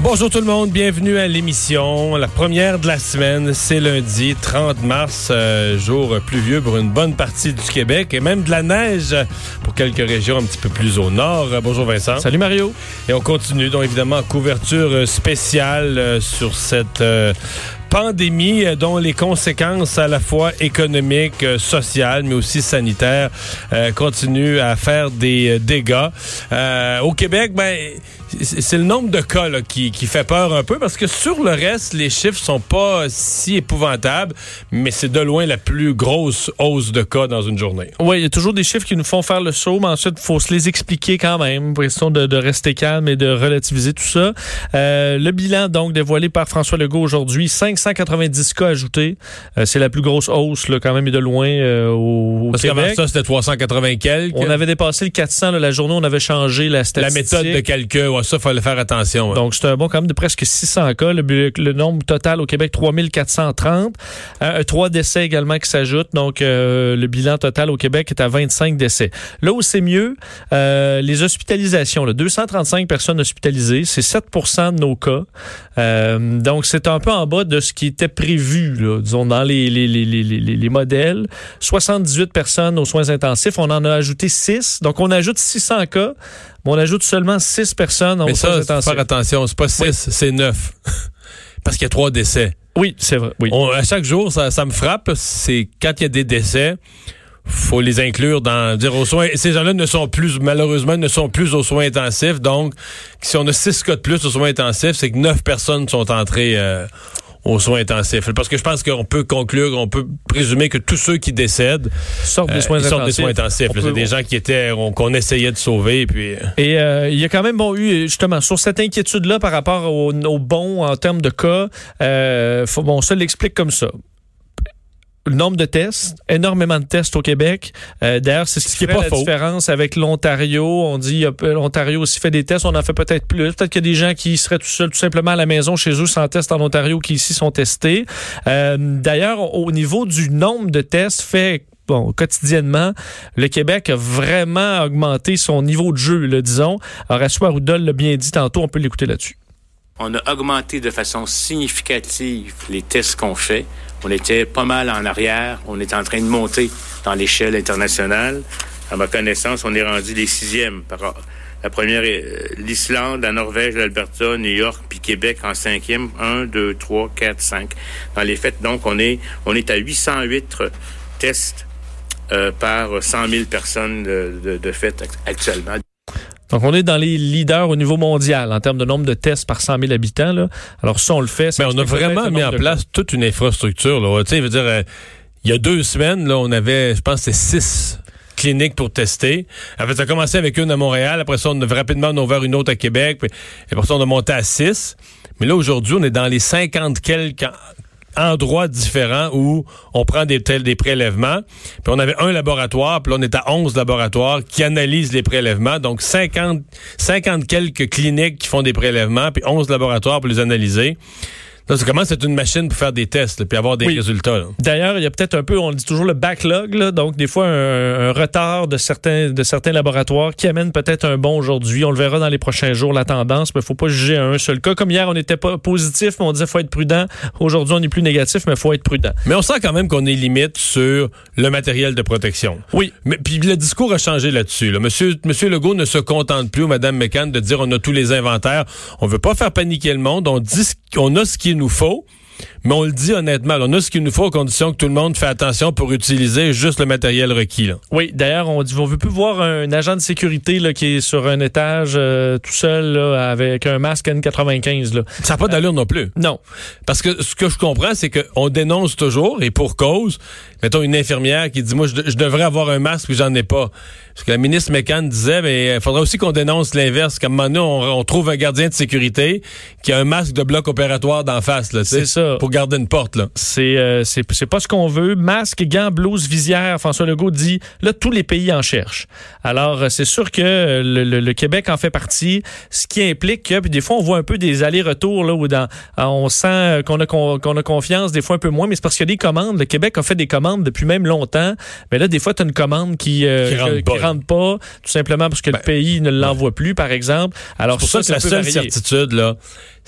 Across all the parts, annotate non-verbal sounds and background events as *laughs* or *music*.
Bonjour tout le monde, bienvenue à l'émission. La première de la semaine, c'est lundi 30 mars, euh, jour pluvieux pour une bonne partie du Québec et même de la neige pour quelques régions un petit peu plus au nord. Bonjour Vincent. Salut Mario. Et on continue donc évidemment couverture euh, spéciale euh, sur cette euh, pandémie dont les conséquences à la fois économiques, euh, sociales, mais aussi sanitaires euh, continuent à faire des dégâts. Euh, au Québec, ben c'est le nombre de cas là, qui, qui fait peur un peu parce que sur le reste, les chiffres sont pas si épouvantables, mais c'est de loin la plus grosse hausse de cas dans une journée. Oui, il y a toujours des chiffres qui nous font faire le saut, mais ensuite, il faut se les expliquer quand même, pour question de, de rester calme et de relativiser tout ça. Euh, le bilan, donc, dévoilé par François Legault aujourd'hui, 590 cas ajoutés. Euh, c'est la plus grosse hausse, là, quand même, et de loin euh, au, au Parce qu'avant Québec. ça, c'était 380 quelques. On avait dépassé le 400 là, la journée, on avait changé la la statistique. méthode de calcul, ouais, ça, fallait faire attention. Donc, c'est un bon quand même de presque 600 cas. Le, le nombre total au Québec, 3430. Euh, trois décès également qui s'ajoutent. Donc, euh, le bilan total au Québec est à 25 décès. Là où c'est mieux, euh, les hospitalisations. Là, 235 personnes hospitalisées, c'est 7% de nos cas. Euh, donc, c'est un peu en bas de ce qui était prévu, disons, dans les, les modèles. 78 personnes aux soins intensifs. On en a ajouté 6. Donc, on ajoute 600 cas, mais on ajoute seulement 6 personnes aux Mais ça, faire attention, c'est pas 6, c'est 9. *laughs* Parce qu'il y a trois décès. Oui, c'est vrai. Oui. On- à chaque jour, ça, ça me frappe, c'est quand il y a des décès, faut les inclure dans dire aux soins. Ces gens-là ne sont plus, malheureusement, ne sont plus aux soins intensifs. Donc, si on a six cas de plus aux soins intensifs, c'est que neuf personnes sont entrées euh, aux soins intensifs. Parce que je pense qu'on peut conclure, on peut présumer que tous ceux qui décèdent sortent euh, des soins ils sortent des intensifs. soins intensifs. On là. C'est des gens qui étaient, on- qu'on essayait de sauver, puis. euh, Et euh, il y a quand même bon, eu, justement, sur cette inquiétude-là par rapport au, au bon en termes de cas, euh, faut, bon, ça l'explique comme ça. Le nombre de tests, énormément de tests au Québec. Euh, D'ailleurs, c'est ce qui, qui est fait pas la faux. différence avec l'Ontario. On dit l'Ontario aussi fait des tests. On en fait peut-être plus. Peut-être qu'il y a des gens qui seraient tout seuls, tout simplement à la maison chez eux sans test en Ontario qui ici sont testés. Euh, D'ailleurs, au niveau du nombre de tests fait bon, quotidiennement, le Québec a vraiment augmenté son niveau de jeu, là, disons. Horacio Arruda l'a bien dit tantôt, on peut l'écouter là-dessus. On a augmenté de façon significative les tests qu'on fait. On était pas mal en arrière. On est en train de monter dans l'échelle internationale. À ma connaissance, on est rendu les sixièmes. Par, la première est euh, l'Islande, la Norvège, l'Alberta, New York, puis Québec en cinquième. Un, deux, trois, quatre, cinq. Dans les faits, donc, on est, on est à 808 tests euh, par 100 000 personnes de, de, de actuellement. Donc, on est dans les leaders au niveau mondial en termes de nombre de tests par 100 000 habitants. Là. Alors, ça, on le fait. ça Mais on a vraiment mis en place toute une infrastructure. Là. Tu sais, je veux dire, euh, il y a deux semaines, là, on avait, je pense, c'est six cliniques pour tester. En fait, ça a commencé avec une à Montréal. Après ça, on a rapidement on a ouvert une autre à Québec. Puis, et après ça, on a monté à six. Mais là, aujourd'hui, on est dans les 50 quelques endroits différents où on prend des, des prélèvements. Puis on avait un laboratoire, puis là, on est à 11 laboratoires qui analysent les prélèvements. Donc, 50, 50 quelques cliniques qui font des prélèvements, puis 11 laboratoires pour les analyser. Là, ça commence à être une machine pour faire des tests, là, puis avoir des Oui. résultats. D'ailleurs, il y a peut-être un peu, on le dit toujours, le backlog, là, donc des fois un, un retard de certains, de certains laboratoires qui amène peut-être un bon aujourd'hui. On le verra dans les prochains jours, la tendance, mais il faut pas juger à un seul cas. Comme hier, on n'était pas positif, mais on disait faut être prudent. Aujourd'hui, on est plus négatif, mais il faut être prudent. Mais on sent quand même qu'on est limite sur le matériel de protection. Oui. Mais puis le discours a changé là-dessus. là. Monsieur, Monsieur Legault ne se contente plus, ou Madame McCann, de dire on a tous les inventaires. On veut pas faire paniquer le monde. On dit qu'on a ce qu'il nous faut. Mais on le dit honnêtement, là, on a ce qu'il nous faut à condition que tout le monde fait attention pour utiliser juste le matériel requis. Là. Oui, d'ailleurs, on dit on veut plus voir un agent de sécurité là, qui est sur un étage euh, tout seul là, avec un masque N95. Là. Ça n'a pas d'allure non plus. Non. Parce que ce que je comprends, c'est qu'on dénonce toujours, et pour cause, mettons une infirmière qui dit, moi, je, de- je devrais avoir un masque, puis j'en ai pas. Parce que la ministre McCann disait, mais il faudrait aussi qu'on dénonce l'inverse, qu'à un moment donné, on, on trouve un gardien de sécurité qui a un masque de bloc opératoire d'en face. C'est ça. Ça. Pour garder une porte, là. C'est euh, c'est c'est pas ce qu'on veut. Masque, gants, blouse, visière. François Legault dit là tous les pays en cherchent. Alors euh, c'est sûr que euh, le, le- le Québec en fait partie, ce qui implique que puis des fois on voit un peu des allers-retours là où dans euh, on sent qu'on a con- qu'on a confiance, des fois un peu moins, mais c'est parce qu'il y a des commandes. Le Québec a fait des commandes depuis même longtemps, mais là des fois tu as une commande qui euh, Qui rentre que- pas, qui là. rentre pas, tout simplement parce que le pays ne l'envoie plus par exemple. Alors C'est pour ça, que la seule varier. certitude, là,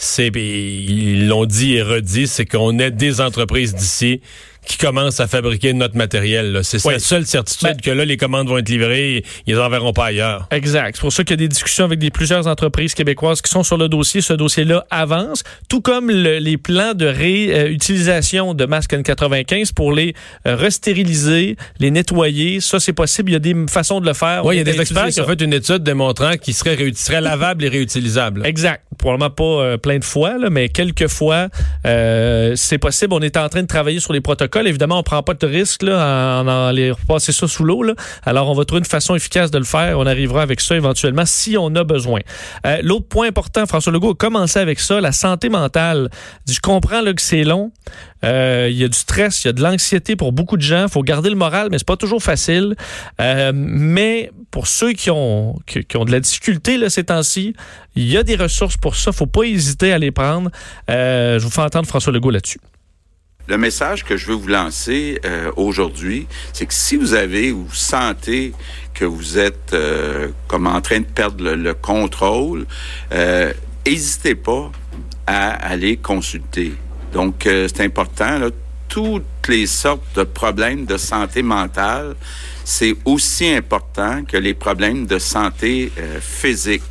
c'est, ils l'ont dit et redit, c'est qu'on ait des entreprises d'ici qui commencent à fabriquer notre matériel. C'est Oui. la seule certitude Ben- que là, les commandes vont être livrées, ils les enverront pas ailleurs. Exact. C'est pour ça qu'il y a des discussions avec des plusieurs entreprises québécoises qui sont sur le dossier. Ce dossier-là avance, tout comme le- les plans de réutilisation de masques N95 pour les euh, restériliser, les nettoyer. Ça, c'est possible. Il y a des façons de le faire. Oui, il y a des experts qui ont fait une étude démontrant qu'ils seraient, lavables et réutilisables. Exact. Probablement pas euh, plein de fois, là, mais quelques fois, euh, c'est possible. On est en train de travailler sur les protocoles. Évidemment, on prend pas de risque là, en, en repasser ça sous l'eau. Alors, on va trouver une façon efficace de le faire. On arrivera avec ça éventuellement si on a besoin. Euh, L'autre point important, François Legault a commencé avec ça, la santé mentale. Je comprends là, que c'est long. Euh, Il y a du stress, il y a de l'anxiété pour beaucoup de gens. Il faut garder le moral, mais c'est pas toujours facile. Euh, mais pour ceux qui ont, qui, ont de la difficulté ces temps-ci, il y a des ressources pour ça. faut pas hésiter à les prendre. Je vous fais entendre François Legault là-dessus. Le message que je veux vous lancer euh, aujourd'hui, c'est que si vous avez ou sentez que vous êtes euh, comme en train de perdre le, le contrôle, euh, n'hésitez pas à aller consulter. Donc, euh, c'est important. Là, toutes les sortes de problèmes de santé mentale, c'est aussi important que les problèmes de santé euh, physique.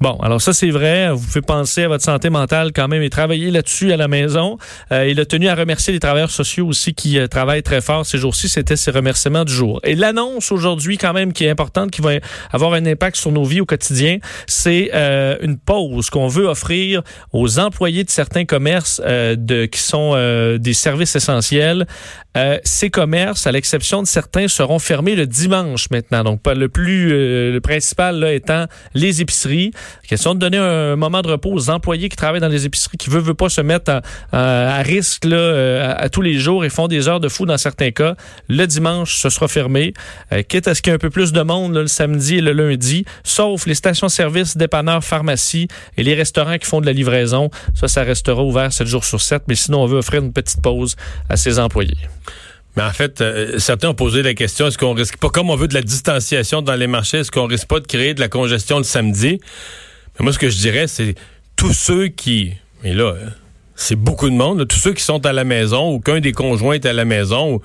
Bon, alors ça c'est vrai. Vous pouvez penser à votre santé mentale quand même et travailler là-dessus à la maison. Euh, il a tenu à remercier les travailleurs sociaux aussi qui euh, travaillent très fort ces jours-ci. C'était ses remerciements du jour. Et l'annonce aujourd'hui quand même qui est importante, qui va avoir un impact sur nos vies au quotidien, c'est euh, une pause qu'on veut offrir aux employés de certains commerces euh, de, qui sont des services essentiels. Euh, ces commerces, à l'exception de certains, seront fermés le dimanche maintenant. Donc, pas le plus, euh, le principal là, étant les épiceries. Question de donner un moment de repos aux employés qui travaillent dans les épiceries, qui veulent, veulent pas se mettre à, à- à risque là, euh, à, à tous les jours et font des heures de fou dans certains cas. Le dimanche, ce sera fermé. Euh, quitte à ce qu'il y ait un peu plus de monde là, le samedi et le lundi, sauf les stations-service, dépanneurs, pharmacies et les restaurants qui font de la livraison. Ça, ça restera ouvert 7 jours sur 7, mais sinon, on veut offrir une petite pause à ses employés. Mais en fait, euh, certains ont posé la question, est-ce qu'on risque pas, comme on veut de la distanciation dans les marchés, est-ce qu'on risque pas de créer de la congestion le samedi? Mais moi, ce que je dirais, c'est tous ceux qui, et là, euh, c'est beaucoup de monde, tous ceux qui sont à la maison ou qu'un des conjoints est à la maison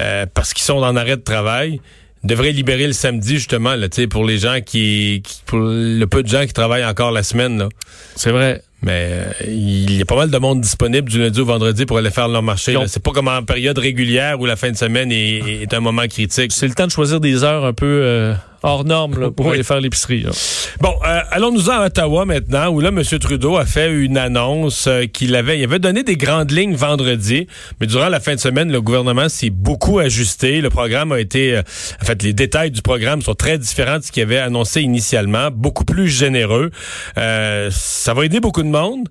euh, parce qu'ils sont en arrêt de travail, devraient libérer le samedi, justement, là, pour les gens qui, qui- pour le peu de gens qui travaillent encore la semaine. C'est vrai. Mais euh, il y a pas mal de monde disponible du lundi au vendredi pour aller faire leur marché. C'est pas comme en période régulière où la fin de semaine est, est un moment critique. C'est le temps de choisir des heures un peu euh, hors normes là, pour Oui. aller faire l'épicerie. Bon, euh, allons-nous à Ottawa maintenant, où là, M. Trudeau a fait une annonce euh, qu'il avait, il avait donné des grandes lignes vendredi, mais durant la fin de semaine, le gouvernement s'est beaucoup ajusté. Le programme a été, euh, en fait, les détails du programme sont très différents de ce qu'il avait annoncé initialement, beaucoup plus généreux. Euh, ça va aider beaucoup de monde,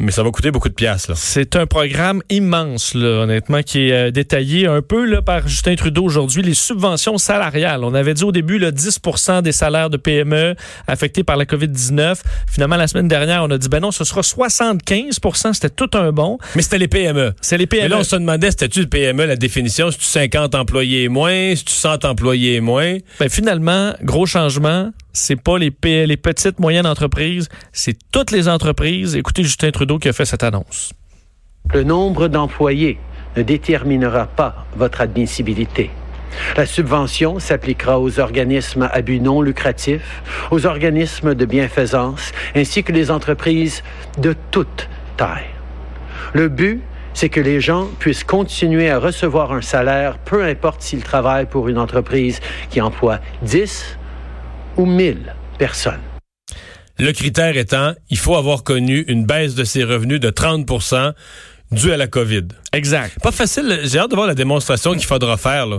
mais ça va coûter beaucoup de piastres. Là. C'est un programme immense, là, honnêtement, qui est euh, détaillé un peu là, par Justin Trudeau aujourd'hui. Les subventions salariales. On avait dit au début là, 10% des salaires de PME affectés par la COVID-19. Finalement, la semaine dernière, on a dit, ben non, ce sera 75% C'était tout un bon. Mais c'était les PME. C'est les PME. Mais là, on se demandait, c'était-tu le PME, la définition? C'est-tu 50 employés et moins? C'est-tu 100 employés et moins? Ben, finalement, gros changement, c'est pas les, les petites, moyennes entreprises, c'est toutes les entreprises. Écoutez Justin Trudeau qui a fait cette annonce. Le nombre d'employés ne déterminera pas votre admissibilité. La subvention s'appliquera aux organismes à but non lucratif, aux organismes de bienfaisance, ainsi que les entreprises de toute taille. Le but, c'est que les gens puissent continuer à recevoir un salaire, peu importe s'ils travaillent pour une entreprise qui emploie 10 ou 1000 personnes. Le critère étant, il faut avoir connu une baisse de ses revenus de 30% due à la COVID. Exact. Pas facile. J'ai hâte de voir la démonstration qu'il faudra faire. Là.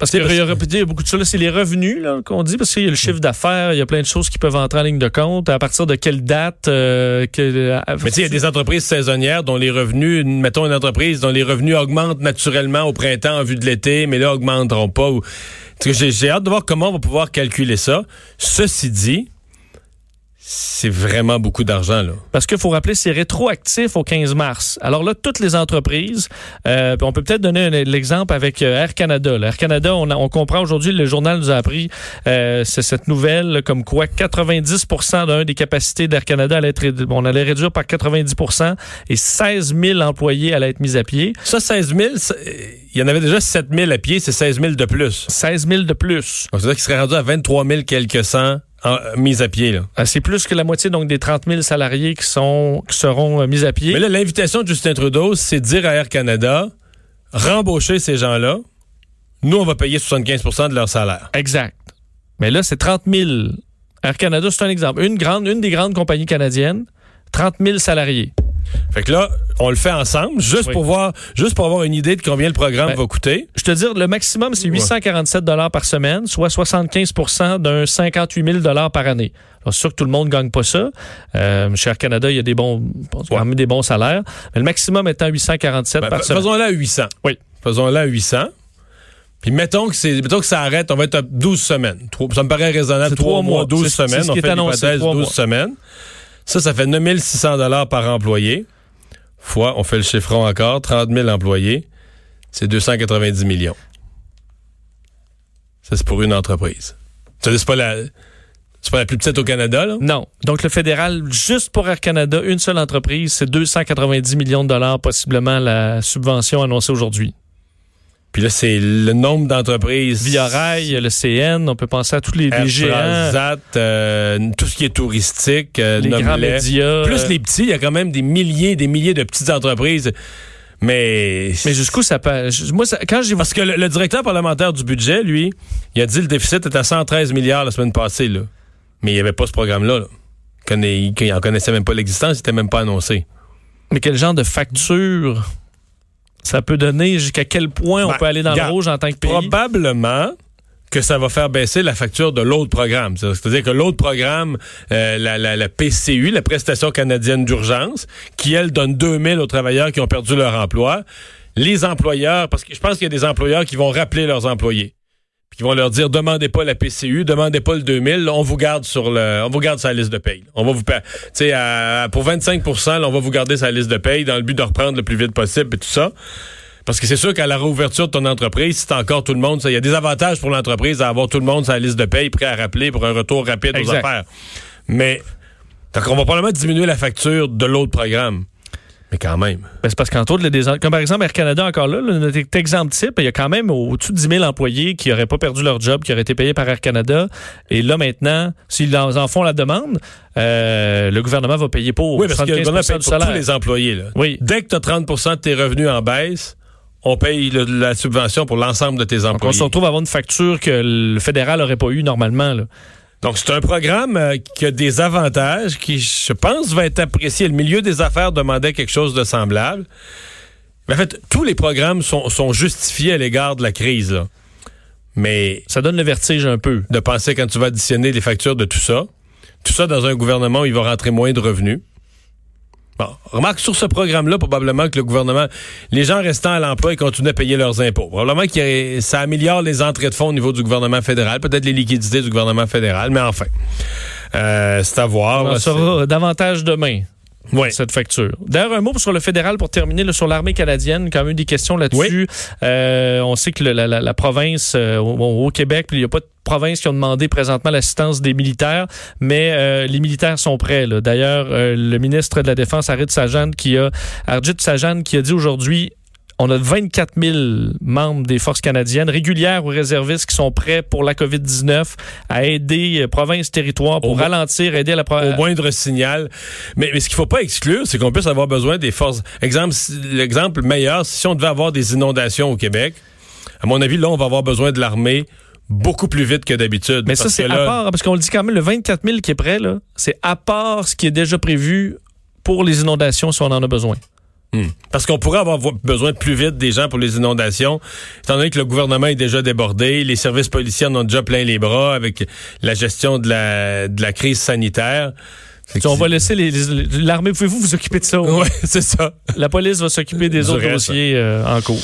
Parce qu'il y, y a beaucoup de choses. C'est les revenus qu'on dit, parce qu'il y a le chiffre d'affaires, il y a plein de choses qui peuvent entrer en ligne de compte. À partir de quelle date? euh, que, euh, Mais tu sais, il y a des entreprises saisonnières dont les revenus, mettons une entreprise dont les revenus augmentent naturellement au printemps en vue de l'été, mais là, augmenteront pas. Ou... J'ai hâte de voir comment on va pouvoir calculer ça. Ceci dit, c'est vraiment beaucoup d'argent, là. Parce qu'il faut rappeler, c'est rétroactif au 15 mars. Alors là, toutes les entreprises, euh, on peut peut-être donner un- l'exemple avec euh, Air Canada. là. Air Canada, on, a- on comprend aujourd'hui, le journal nous a appris euh, c'est cette nouvelle là, comme quoi 90% d'un des capacités d'Air Canada allait être, on allait réduire par 90% et 16 000 employés allaient être mis à pied. Ça, 16 000, ça, euh, il y en avait déjà 7 000 à pied, c'est 16 000 de plus. 16 000 de plus. Donc, c'est-à-dire qu'il serait rendu à 23 000 quelques cents en, mis à pied, là. Euh, C'est plus que la moitié donc des 30 000 salariés qui, sont, qui seront euh, mis à pied. Mais là, l'invitation de Justin Trudeau, c'est de dire à Air Canada, rembaucher ces gens-là. Nous, on va payer 75% de leur salaire. Exact. Mais là, c'est 30 000. Air Canada, c'est un exemple. Une, grande, une des grandes compagnies canadiennes, 30 000 salariés. Fait que là, on le fait ensemble, juste Oui. pour voir, juste pour avoir une idée de combien le programme Ben, va coûter. Je te dire, le maximum, c'est 847 dollars par semaine, soit 75% d'un 58 000 par année. Alors, C'est sûr que tout le monde ne gagne pas ça. Euh, chez Air Canada, il y a des bons, des salaires. Mais le maximum étant 847 Ben, par semaine. Faisons-le à 800. Oui. Faisons-le à 800. Puis mettons que c'est mettons que ça arrête, on va être à 12 semaines. Ça me paraît raisonnable. C'est 3 trois mois, mois. 12 C'est- c'est semaines. ce on fait annoncé, l'hypothèse trois 12 mois. semaines. Ça, ça fait 9600 dollars par employé. Fois, on fait le chiffron encore, 30 000 employés. C'est 290 millions. Ça, c'est pour une entreprise. C'est pas c'est pas la plus petite au Canada, là? Non. Donc, le fédéral, juste pour Air Canada, une seule entreprise, c'est 290 millions de dollars, possiblement la subvention annoncée aujourd'hui. Puis là, c'est le nombre d'entreprises. Via Rail, le CN, on peut penser à tous les, les géants, euh, tout ce qui est touristique, euh, les grands médias. Plus euh, les petits, il y a quand même des milliers, des milliers de petites entreprises. Mais. Mais jusqu'où ça je- Moi, ça- quand j'ai... Parce que le, le directeur parlementaire du budget, lui, il a dit le déficit est à 113 milliards la semaine passée, là. Mais il n'y avait pas ce programme-là. là. Il connaît- Il il en connaissait même pas l'existence, il n'était même pas annoncé. Mais quel genre de facture ça peut donner? Jusqu'à quel point on Ben, peut aller dans le rouge en tant que pays? Probablement que ça va faire baisser la facture de l'autre programme. C'est-à-dire que l'autre programme, euh, la, la, la PCU, la prestation canadienne d'urgence, qui, elle, donne 2000 aux travailleurs qui ont perdu leur emploi, les employeurs, parce que je pense qu'il y a des employeurs qui vont rappeler leurs employés, puis qui vont leur dire, demandez pas la PCU, demandez pas le 2000, là, on vous garde sur le, on vous garde sur la liste de paye. On va vous, tu sais, pour 25 là, on va vous garder sur la liste de paye dans le but de reprendre le plus vite possible et tout ça. Parce que c'est sûr qu'à la réouverture de ton entreprise, si t'as encore tout le monde, ça- il y a des avantages pour l'entreprise à avoir tout le monde sur la liste de paye prêt à rappeler pour un retour rapide aux affaires. Mais, donc on va probablement diminuer la facture de l'autre programme. Mais quand même. Ben, c'est parce qu'entre autres, les- comme par exemple Air Canada, encore là, là, notre exemple type, il y a quand même au-dessus de 10 000 employés qui n'auraient pas perdu leur job, qui auraient été payés par Air Canada. Et là, maintenant, s'ils en, font la demande, euh, le gouvernement va payer pour Oui, parce que le 75 gouvernement paye pour tous les employés. Là. Oui. Dès que tu as 30% de tes revenus en baisse, on paye le- la subvention pour l'ensemble de tes Donc, on employés. se retrouve à avoir une facture que le fédéral n'aurait pas eu normalement. Là. Donc, c'est un programme euh, qui a des avantages qui, je pense, va être apprécié. Le milieu des affaires demandait quelque chose de semblable. Mais en fait, tous les programmes sont, sont justifiés à l'égard de la crise. là. Mais Ça donne le vertige un peu. de penser quand tu vas additionner les factures de tout ça, tout ça dans un gouvernement où il va rentrer moins de revenus. Remarque sur ce programme-là, probablement que le gouvernement, les gens restant à l'emploi, ils continuent à payer leurs impôts. Probablement que ça améliore les entrées de fonds au niveau du gouvernement fédéral, peut-être les liquidités du gouvernement fédéral, mais enfin, euh, c'est à voir. On en saura davantage demain. Ouais. cette facture. D'ailleurs, un mot sur le fédéral pour terminer là, sur l'armée canadienne. Quand même des questions là-dessus. Euh, on sait que le- la, la- la province euh, au, au Québec, puis il n'y a pas de province qui ont demandé présentement l'assistance des militaires, mais euh, les militaires sont prêts. D'ailleurs, euh, le ministre de la Défense, Arjit Sajan, qui a Arjit Sajan, qui a dit aujourd'hui on a 24 000 membres des forces canadiennes, régulières ou réservistes, qui sont prêts pour la COVID-19 à aider euh, provinces, territoires pour Au ralentir, aider à la... pro- au moindre signal. Mais, mais ce qu'il faut pas exclure, c'est qu'on puisse avoir besoin des forces. Exemple, l'exemple meilleur, si on devait avoir des inondations au Québec, à mon avis, là, on va avoir besoin de l'armée beaucoup plus vite que d'habitude. Mais ça, c'est que à là- part, parce qu'on le dit quand même, le 24 000 qui est prêt, là, c'est à part ce qui est déjà prévu pour les inondations si on en a besoin. Hmm. Parce qu'on pourrait avoir vo- besoin plus vite des gens pour les inondations, étant donné que le gouvernement est déjà débordé, les services policiers en ont déjà plein les bras avec la gestion de la, de la crise sanitaire. On va laisser les- les- l'armée. Pouvez-vous vous occuper de ça? Ouais, *laughs* c'est ça. La police va s'occuper des autres reste. dossiers euh, en cours.